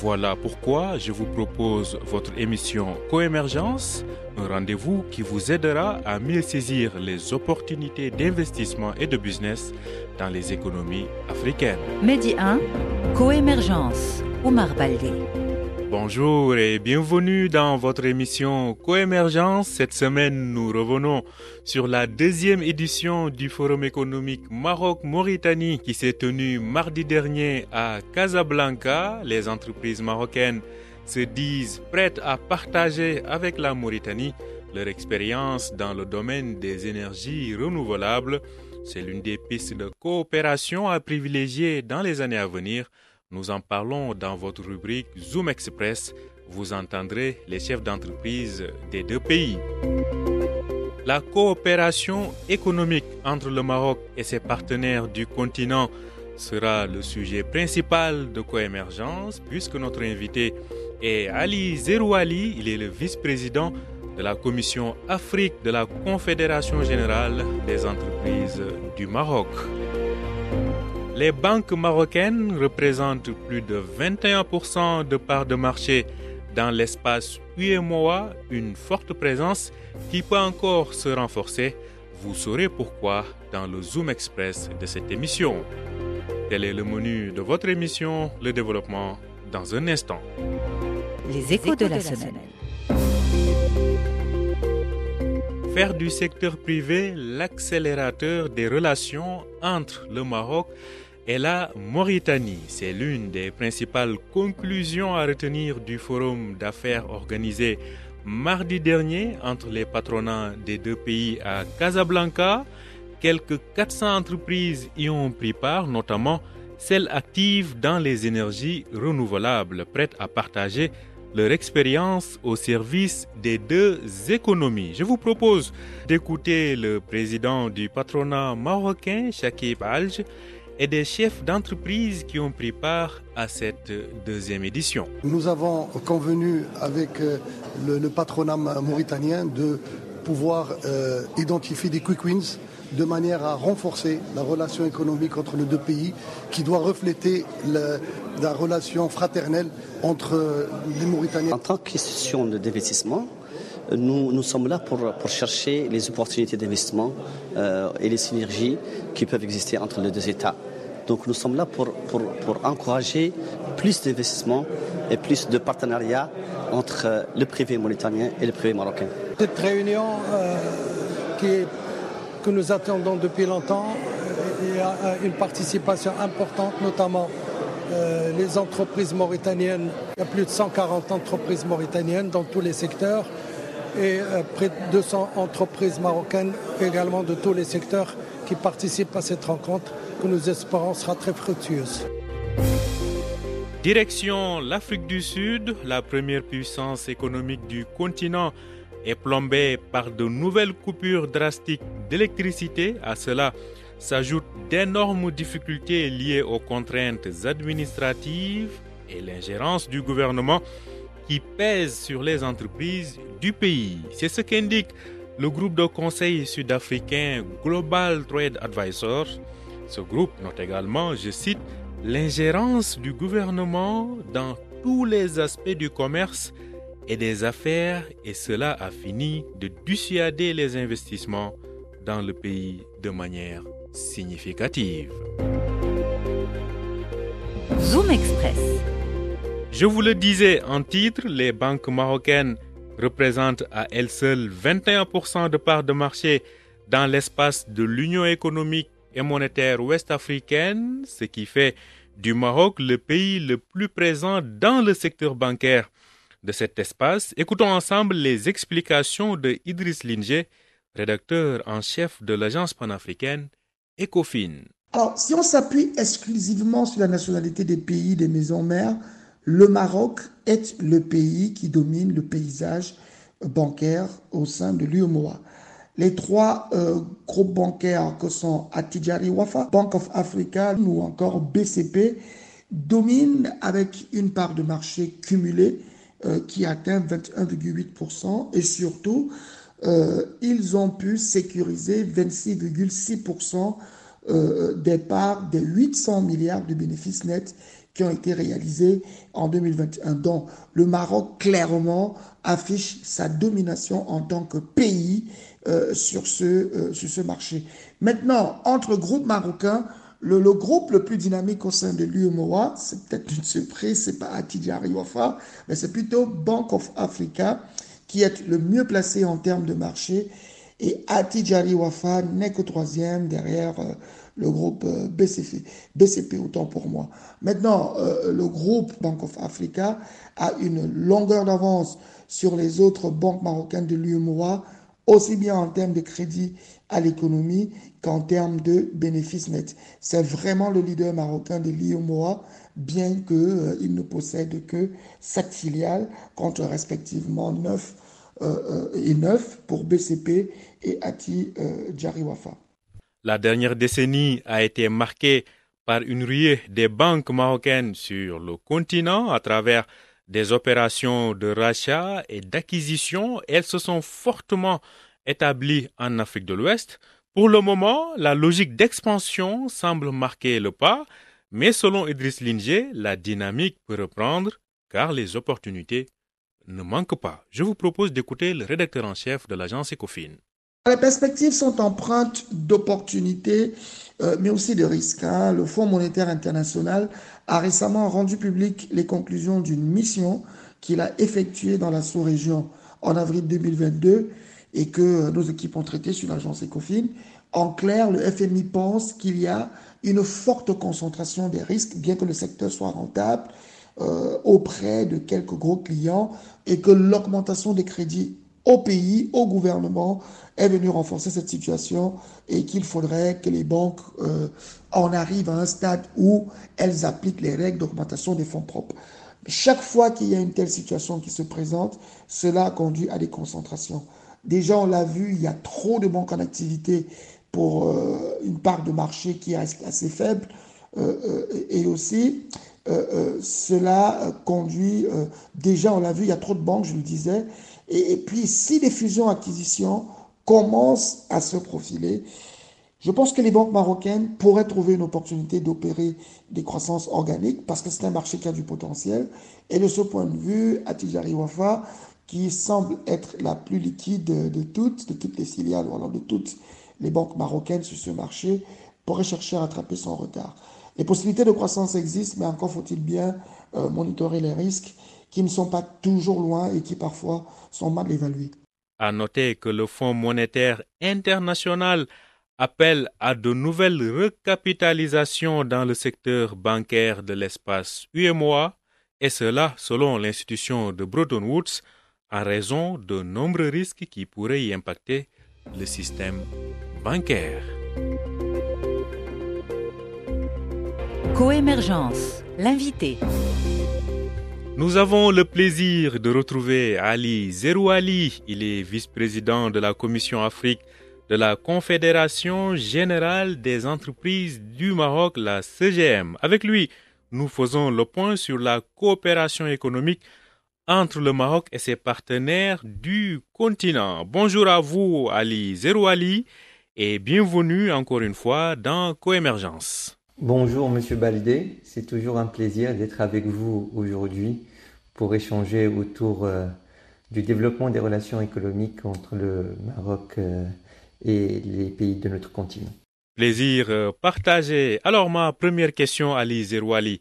Voilà pourquoi je vous propose votre émission Coémergence, un rendez-vous qui vous aidera à mieux saisir les opportunités d'investissement et de business dans les économies africaines. Medi 1, Coémergence, Baldé. Bonjour et bienvenue dans votre émission Coémergence. Cette semaine, nous revenons sur la deuxième édition du Forum économique Maroc-Mauritanie qui s'est tenu mardi dernier à Casablanca. Les entreprises marocaines se disent prêtes à partager avec la Mauritanie leur expérience dans le domaine des énergies renouvelables. C'est l'une des pistes de coopération à privilégier dans les années à venir. Nous en parlons dans votre rubrique Zoom Express. Vous entendrez les chefs d'entreprise des deux pays. La coopération économique entre le Maroc et ses partenaires du continent sera le sujet principal de Coémergence puisque notre invité est Ali Zerouali. Il est le vice-président de la commission Afrique de la Confédération générale des entreprises du Maroc. Les banques marocaines représentent plus de 21% de parts de marché dans l'espace UMOA, une forte présence qui peut encore se renforcer. Vous saurez pourquoi dans le Zoom Express de cette émission. Tel est le menu de votre émission, le développement, dans un instant. Les échos de la semaine. Faire du secteur privé l'accélérateur des relations entre le Maroc et la Mauritanie. C'est l'une des principales conclusions à retenir du forum d'affaires organisé mardi dernier entre les patronats des deux pays à Casablanca. Quelques 400 entreprises y ont pris part, notamment celles actives dans les énergies renouvelables, prêtes à partager leur expérience au service des deux économies. Je vous propose d'écouter le président du patronat marocain, Shakib Alj, et des chefs d'entreprise qui ont pris part à cette deuxième édition. Nous avons convenu avec euh, le, le patronat mauritanien de pouvoir euh, identifier des quick wins de manière à renforcer la relation économique entre les deux pays qui doit refléter le, la relation fraternelle entre les Mauritaniens. En tant qu'institution d'investissement, nous, nous, sommes là pour, pour chercher les opportunités d'investissement euh, et les synergies qui peuvent exister entre les deux États. Donc nous sommes là pour, pour, pour encourager plus d'investissements et plus de partenariats entre le privé mauritanien et le privé marocain. Cette réunion euh, qui que nous attendons depuis longtemps. Il y a une participation importante, notamment euh, les entreprises mauritaniennes. Il y a plus de 140 entreprises mauritaniennes dans tous les secteurs et euh, près de 200 entreprises marocaines également de tous les secteurs qui participent à cette rencontre que nous espérons sera très fructueuse. Direction l'Afrique du Sud, la première puissance économique du continent est plombée par de nouvelles coupures drastiques d'électricité. À cela s'ajoutent d'énormes difficultés liées aux contraintes administratives et l'ingérence du gouvernement qui pèse sur les entreprises du pays. C'est ce qu'indique le groupe de conseil sud-africain Global Trade Advisor. Ce groupe note également, je cite, l'ingérence du gouvernement dans tous les aspects du commerce et des affaires et cela a fini de dissuader les investissements dans le pays de manière significative. Zoom Express. Je vous le disais en titre, les banques marocaines représentent à elles seules 21% de parts de marché dans l'espace de l'Union économique et monétaire ouest-africaine, ce qui fait du Maroc le pays le plus présent dans le secteur bancaire de cet espace. Écoutons ensemble les explications de Idriss Linger, rédacteur en chef de l'agence panafricaine ECOFIN. Alors, si on s'appuie exclusivement sur la nationalité des pays des maisons mères, le Maroc est le pays qui domine le paysage bancaires au sein de l'UMOA. Les trois euh, groupes bancaires que sont Atijari Wafa, Bank of Africa ou encore BCP dominent avec une part de marché cumulée euh, qui atteint 21,8% et surtout, euh, ils ont pu sécuriser 26,6% euh, des parts des 800 milliards de bénéfices nets qui ont été réalisés en 2021. Donc, le Maroc clairement affiche sa domination en tant que pays euh, sur, ce, euh, sur ce marché. Maintenant, entre groupes marocains, le, groupe le plus dynamique au sein de l'UMOA, c'est peut-être une surprise, c'est pas Atidjari Wafa, mais c'est plutôt Bank of Africa qui est le mieux placé en termes de marché. Et Atidjari Wafa n'est que troisième derrière euh, le groupe euh, BCP, BCP autant pour moi. Maintenant, euh, le groupe Bank of Africa a une longueur d'avance sur les autres banques marocaines de l'UMOA, aussi bien en termes de crédit à l'économie qu'en termes de bénéfices nets. C'est vraiment le leader marocain de l'UMOA, bien qu'il euh, ne possède que sept filiales contre respectivement 9 euh, et 9 pour BCP et Ati Djariwafa. La dernière décennie a été marquée par une ruée des banques marocaines sur le continent à travers des opérations de rachat et d'acquisition. Elles se sont fortement établies en Afrique de l'Ouest. Pour le moment, la logique d'expansion semble marquer le pas, mais selon Idriss Linger, la dynamique peut reprendre car les opportunités ne manquent pas. Je vous propose d'écouter le rédacteur en chef de l'agence Ecofin. Les perspectives sont empreintes d'opportunités, euh, mais aussi de risques. Hein. Le Fonds monétaire international a récemment rendu public les conclusions d'une mission qu'il a effectuée dans la sous-région en avril 2022 et que nos équipes ont traité sur l'agence Ecofin. En clair, le FMI pense qu'il y a une forte concentration des risques, bien que le secteur soit rentable, euh, auprès de quelques gros clients et que l'augmentation des crédits au pays, au gouvernement, est venu renforcer cette situation et qu'il faudrait que les banques euh, en arrivent à un stade où elles appliquent les règles d'augmentation des fonds propres. Chaque fois qu'il y a une telle situation qui se présente, cela conduit à des concentrations. Déjà, on l'a vu, il y a trop de banques en activité pour euh, une part de marché qui est assez faible. Euh, et aussi, cela conduit, déjà, on l'a vu, il y a trop de banques, je le disais. Et, puis, si les fusions-acquisitions commence à se profiler. Je pense que les banques marocaines pourraient trouver une opportunité d'opérer des croissances organiques parce que c'est un marché qui a du potentiel. Et de ce point de vue, Atijari Wafa, qui semble être la plus liquide de toutes, de toutes les filiales ou alors de toutes les banques marocaines sur ce marché, pourrait chercher à rattraper son retard. Les possibilités de croissance existent, mais encore faut-il bien euh, monitorer les risques qui ne sont pas toujours loin et qui parfois sont mal évalués. À noter que le Fonds monétaire international appelle à de nouvelles recapitalisations dans le secteur bancaire de l'espace UMOA, et cela selon l'institution de Bretton Woods, en raison de nombreux risques qui pourraient y impacter le système bancaire. Coémergence, l'invité. Nous avons le plaisir de retrouver Ali Zerouali. Il est vice-président de la Commission Afrique de la Confédération générale des entreprises du Maroc, la CGM. Avec lui, nous faisons le point sur la coopération économique entre le Maroc et ses partenaires du continent. Bonjour à vous, Ali Zerouali, et bienvenue encore une fois dans Coémergence. Bonjour Monsieur Baldé, c'est toujours un plaisir d'être avec vous aujourd'hui pour échanger autour euh, du développement des relations économiques entre le Maroc euh, et les pays de notre continent. Plaisir euh, partagé. Alors ma première question, Ali Zerouali,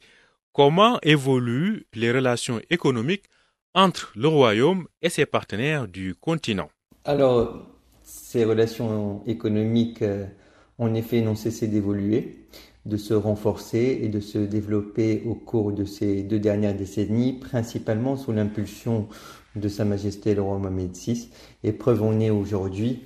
comment évoluent les relations économiques entre le Royaume et ses partenaires du continent? Alors, ces relations économiques, en effet, n'ont cessé d'évoluer de se renforcer et de se développer au cours de ces deux dernières décennies, principalement sous l'impulsion de Sa Majesté le roi Mohamed VI. Et preuve en est aujourd'hui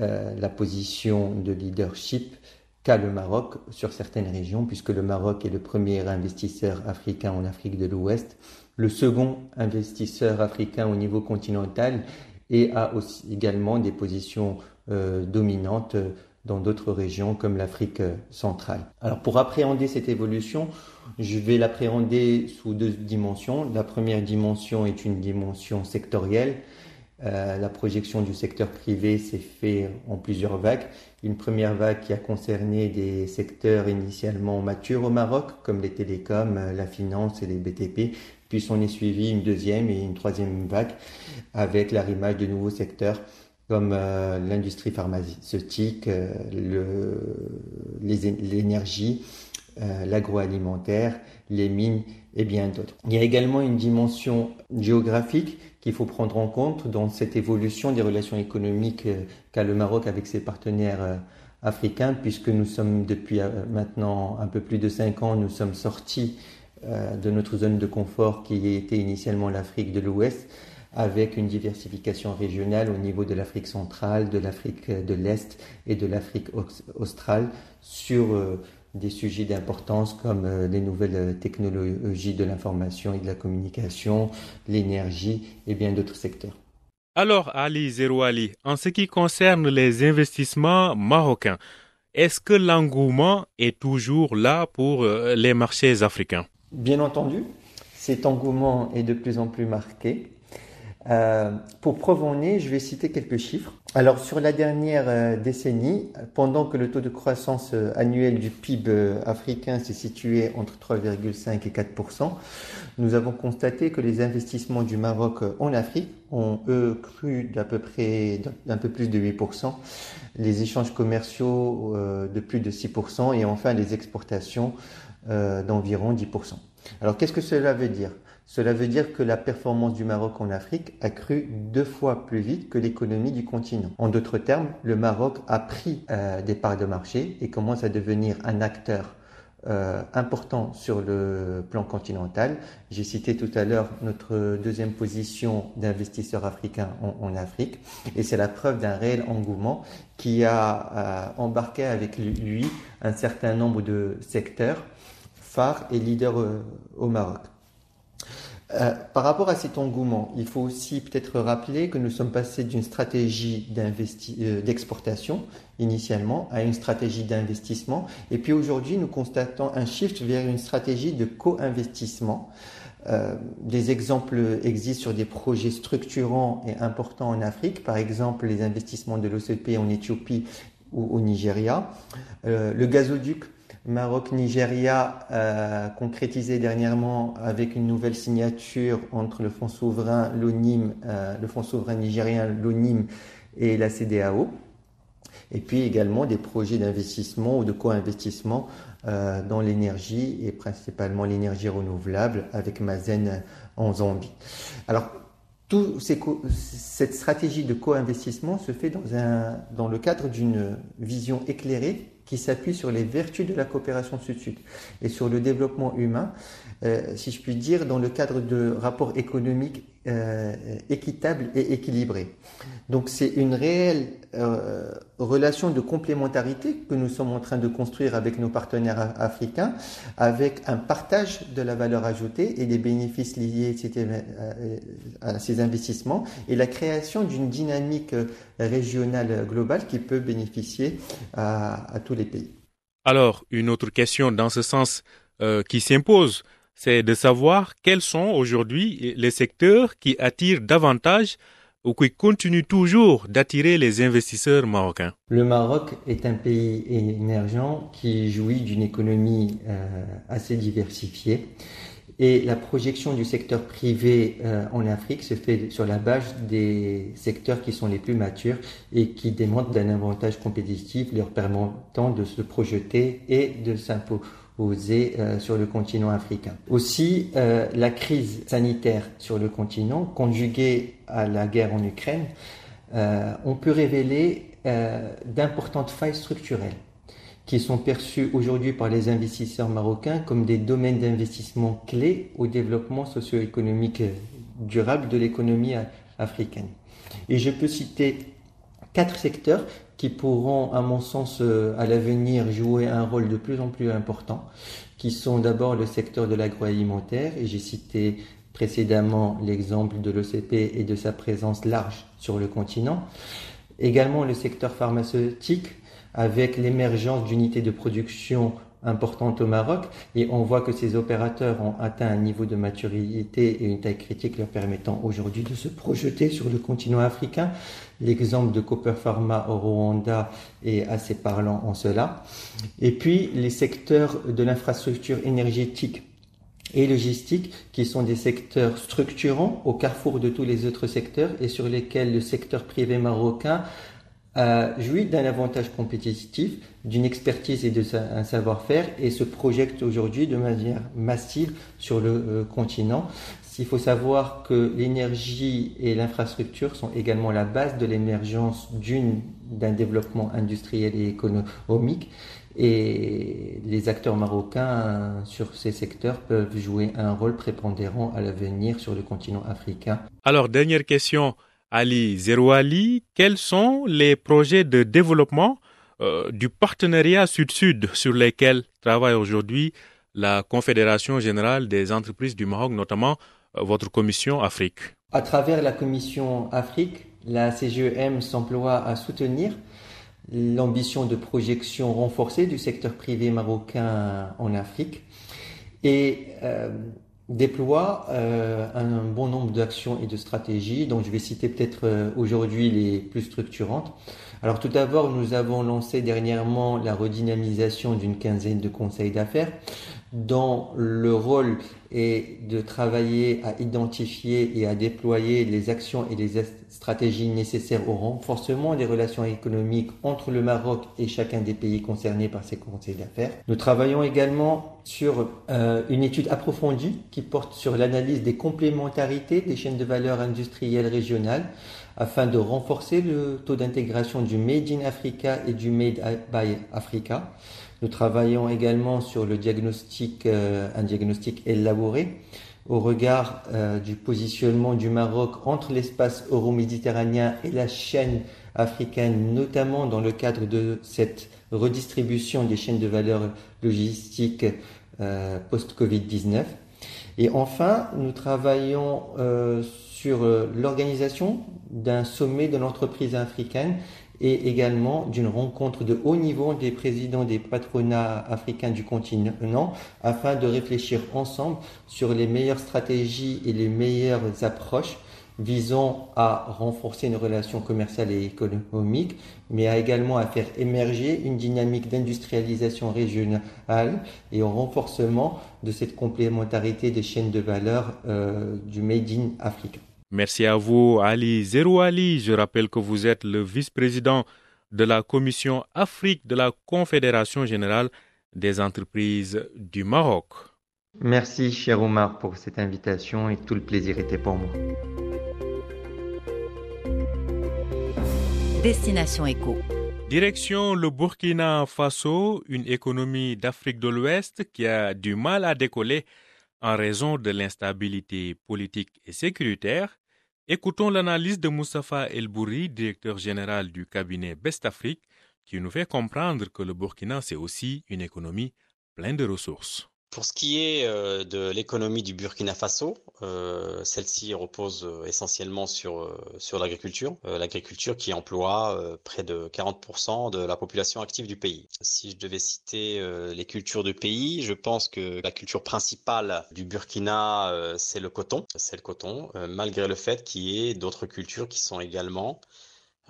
euh, la position de leadership qu'a le Maroc sur certaines régions, puisque le Maroc est le premier investisseur africain en Afrique de l'Ouest, le second investisseur africain au niveau continental et a également des positions dominantes dans d'autres régions comme l'Afrique centrale. Alors pour appréhender cette évolution, je vais l'appréhender sous deux dimensions. La première dimension est une dimension sectorielle. Euh, la projection du secteur privé s'est faite en plusieurs vagues. Une première vague qui a concerné des secteurs initialement matures au Maroc, comme les télécoms, la finance et les BTP. Puis on est suivi une deuxième et une troisième vague avec l'arrimage de nouveaux secteurs comme euh, l'industrie pharmaceutique, euh, l'énergie, euh, l'agroalimentaire, les mines et bien d'autres. Il y a également une dimension géographique qu'il faut prendre en compte dans cette évolution des relations économiques euh, qu'a le Maroc avec ses partenaires africains, puisque nous sommes depuis maintenant un peu plus de cinq ans, nous sommes sortis de notre zone de confort qui était initialement l'Afrique de l'Ouest avec une diversification régionale au niveau de l'Afrique centrale, de l'Afrique de l'Est et de l'Afrique australe sur des sujets d'importance comme euh, les nouvelles technologies de l'information et de la communication, l'énergie et bien d'autres secteurs. Alors, Ali Zerouali, en ce qui concerne les investissements marocains, est-ce que l'engouement est toujours là pour euh, les marchés africains? Bien entendu, cet engouement est de plus en plus marqué. Euh, pour preuve en est, je vais citer quelques chiffres. Alors sur la dernière euh, décennie, pendant que le taux de croissance euh, annuel du PIB africain s'est situé entre 3,5 et 4% nous avons constaté que les investissements du Maroc en Afrique ont eux cru d'à peu près d'un peu plus de 8% les échanges commerciaux de plus de 6% et enfin les exportations d'environ 10% Alors qu'est-ce que cela veut dire? Cela veut dire que la performance du Maroc en Afrique a cru deux fois plus vite que l'économie du continent. En d'autres termes, le Maroc a pris euh, des parts de marché et commence à devenir un acteur euh, important sur le plan continental. J'ai cité tout à l'heure notre deuxième position d'investisseur africain en, Afrique et c'est la preuve d'un réel engouement qui a euh, embarqué avec lui un certain nombre de secteurs phares et leaders au Maroc. Euh, par rapport à cet engouement, il faut aussi peut-être rappeler que nous sommes passés d'une stratégie euh, d'exportation initialement à une stratégie d'investissement. Et puis aujourd'hui, nous constatons un shift vers une stratégie de co-investissement. Euh, des exemples existent sur des projets structurants et importants en Afrique, par exemple les investissements de l'OCP en Éthiopie ou au Nigeria. le gazoduc Maroc-Nigeria euh, concrétisé dernièrement avec une nouvelle signature entre le fonds souverain, l'ONIM, euh, le fonds souverain nigérien, l'ONIM et la CDAO. Et puis également des projets d'investissement ou de co-investissement euh, dans l'énergie et principalement l'énergie renouvelable avec Mazen en Zambie. Alors, cette stratégie de co-investissement se fait dans, un, dans le cadre d'une vision éclairée qui s'appuie sur les vertus de la coopération sud-sud et sur le développement humain, euh, si je puis dire, dans le cadre de rapports économiques euh, équitables et équilibrés. Donc c'est une réelle euh, relation de complémentarité que nous sommes en train de construire avec nos partenaires africains, avec un partage de la valeur ajoutée et des bénéfices liés à ces investissements et la création d'une dynamique régionale globale qui peut bénéficier à, tous les pays. Alors, une autre question dans ce sens euh, qui s'impose, c'est de savoir quels sont aujourd'hui les secteurs qui attirent davantage ou qui continuent toujours d'attirer les investisseurs marocains. Le Maroc est un pays émergent qui jouit d'une économie euh, assez diversifiée et la projection du secteur privé euh, en Afrique se fait sur la base des secteurs qui sont les plus matures et qui démontrent d'un avantage compétitif leur permettant de se projeter et de s'imposer euh, sur le continent africain. Aussi, euh, la crise sanitaire sur le continent, conjuguée à la guerre en Ukraine, on peut révéler d'importantes failles structurelles qui sont perçus aujourd'hui par les investisseurs marocains comme des domaines d'investissement clés au développement socio-économique durable de l'économie africaine. Et je peux citer quatre secteurs qui pourront, à mon sens, euh, à l'avenir jouer un rôle de plus en plus important, qui sont d'abord le secteur de l'agroalimentaire, et j'ai cité précédemment l'exemple de l'OCP et de sa présence large sur le continent. Également le secteur pharmaceutique avec l'émergence d'unités de production importantes au Maroc et on voit que ces opérateurs ont atteint un niveau de maturité et une taille critique leur permettant aujourd'hui de se projeter sur le continent africain. L'exemple de Copper Pharma au Rwanda est assez parlant en cela. Et puis les secteurs de l'infrastructure énergétique et logistique, qui sont des secteurs structurants au carrefour de tous les autres secteurs et sur lesquels le secteur privé marocain a joui d'un avantage compétitif, d'une expertise et d'un savoir-faire et se projette aujourd'hui de manière massive sur le euh, continent. Il faut savoir que l'énergie et l'infrastructure sont également la base de l'émergence d'un développement industriel et économique et les acteurs marocains sur ces secteurs peuvent jouer un rôle prépondérant à l'avenir sur le continent africain. Alors, dernière question, Ali Zerouali, quels sont les projets de développement euh, du partenariat Sud-Sud sur lesquels travaille aujourd'hui la Confédération générale des entreprises du Maroc, notamment euh, votre commission Afrique? À travers la commission Afrique, la CGEM s'emploie à soutenir l'ambition de projection renforcée du secteur privé marocain en Afrique et euh, déploie euh, un bon nombre d'actions et de stratégies dont je vais citer peut-être euh, aujourd'hui les plus structurantes. Alors tout d'abord, nous avons lancé dernièrement la redynamisation d'une quinzaine de conseils d'affaires dont le rôle est de travailler à identifier et à déployer les actions et les stratégies nécessaires au renforcement des relations économiques entre le Maroc et chacun des pays concernés par ces conseils d'affaires. Nous travaillons également sur euh, une étude approfondie qui porte sur l'analyse des complémentarités des chaînes de valeur industrielles régionales afin de renforcer le taux d'intégration du Made in Africa et du Made by Africa. Nous travaillons également sur le diagnostic, euh, un diagnostic élaboré au regard euh, du positionnement du Maroc entre l'espace euro-méditerranéen et la chaîne africaine, notamment dans le cadre de cette redistribution des chaînes de valeur logistique euh, post-Covid-19. Et enfin, nous travaillons sur l'organisation d'un sommet de l'entreprise africaine et également d'une rencontre de haut niveau des présidents des patronats africains du continent afin de réfléchir ensemble sur les meilleures stratégies et les meilleures approches visant à renforcer une relation commerciale et économique, mais également à faire émerger une dynamique d'industrialisation régionale et au renforcement de cette complémentarité des chaînes de valeur euh, du Made in Africa. Merci à vous, Ali Zerouali. Je rappelle que vous êtes le vice-président de la commission Afrique de la Confédération générale des entreprises du Maroc. Merci, cher Omar, pour cette invitation et tout le plaisir était pour moi. Destination Éco. Direction le Burkina Faso, une économie d'Afrique de l'Ouest qui a du mal à décoller en raison de l'instabilité politique et sécuritaire Écoutons l'analyse de Moustapha El Bouri, directeur général du cabinet Best Afrique, qui nous fait comprendre que le Burkina, c'est aussi une économie pleine de ressources. Pour ce qui est euh, de l'économie du Burkina Faso, euh, celle-ci repose euh, essentiellement sur, sur l'agriculture, l'agriculture qui emploie près de 40% de la population active du pays. Si je devais citer les cultures du pays, je pense que la culture principale du Burkina, c'est le coton, c'est le coton, malgré le fait qu'il y ait d'autres cultures qui sont également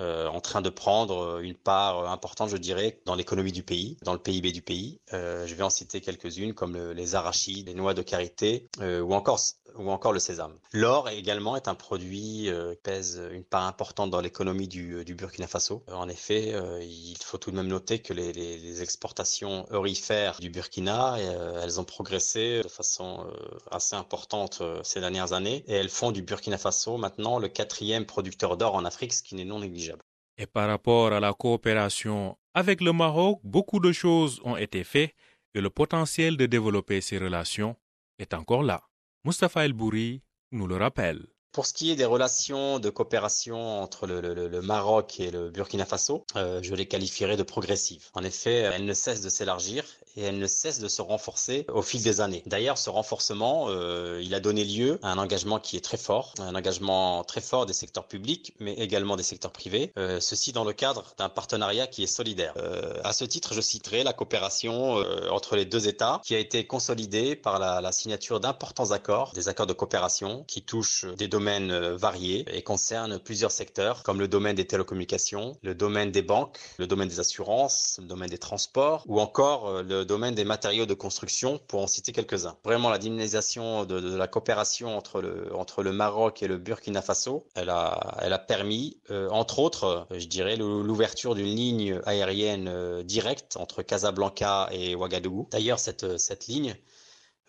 euh, en train de prendre euh, une part importante, je dirais, dans l'économie du pays, dans le PIB du pays. Euh, je vais en citer quelques-unes comme les arachides, les noix de karité ou encore ou encore le sésame. L'or également est un produit qui pèse une part importante dans l'économie du, Burkina Faso. en effet, il faut tout de même noter que les, les exportations eurifères du Burkina, elles ont progressé de façon assez importante ces dernières années et elles font du Burkina Faso maintenant le quatrième producteur d'or en Afrique, ce qui n'est non négligeable. Et par rapport à la coopération avec le Maroc, beaucoup de choses ont été faites et le potentiel de développer ces relations est encore là. Mustafa El Bouri nous le rappelle. Pour ce qui est des relations de coopération entre le, Maroc et le Burkina Faso, euh, je les qualifierais de progressives. En effet, elles ne cessent de s'élargir et elle ne cesse de se renforcer au fil des années. D'ailleurs, ce renforcement, euh, il a donné lieu à un engagement qui est très fort, un engagement très fort des secteurs publics, mais également des secteurs privés. Euh, ceci dans le cadre d'un partenariat qui est solidaire. Euh, à ce titre, je citerai la coopération euh, entre les deux États, qui a été consolidée par la, la signature d'importants accords, des accords de coopération qui touchent des domaines euh, variés et concernent plusieurs secteurs, comme le domaine des télécommunications, le domaine des banques, le domaine des assurances, le domaine des transports, ou encore euh, domaine des matériaux de construction, pour en citer quelques-uns. Vraiment, la dynamisation de, la coopération entre le, entre le Maroc et le Burkina Faso, elle a, elle a permis, euh, entre autres, je dirais, l'ouverture d'une ligne aérienne euh, directe entre Casablanca et Ouagadougou. D'ailleurs, cette, cette ligne,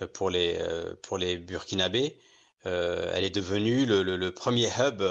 euh, pour les, pour les Burkinabés, elle est devenue le, premier hub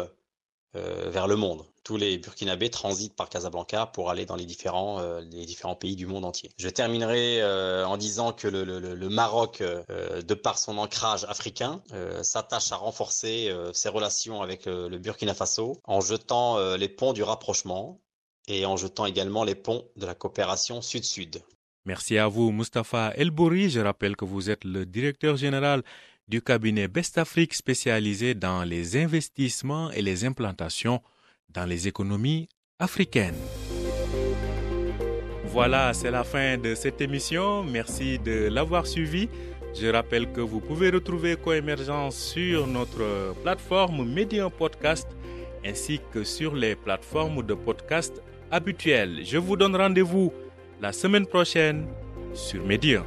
vers le monde. Tous les Burkinabés transitent par Casablanca pour aller dans les différents, euh, les différents pays du monde entier. Je terminerai euh, en disant que le, le- Maroc, euh, de par son ancrage africain, s'attache à renforcer ses relations avec le Burkina Faso en jetant les ponts du rapprochement et en jetant également les ponts de la coopération sud-sud. Merci à vous, Mustapha Elbouri. Je rappelle que vous êtes le directeur général du cabinet Best Afrique spécialisé dans les investissements et les implantations dans les économies africaines. Voilà, c'est la fin de cette émission. Merci de l'avoir suivi. Je rappelle que vous pouvez retrouver Coémergence sur notre plateforme Medium Podcast ainsi que sur les plateformes de podcast habituelles. Je vous donne rendez-vous la semaine prochaine sur Medium.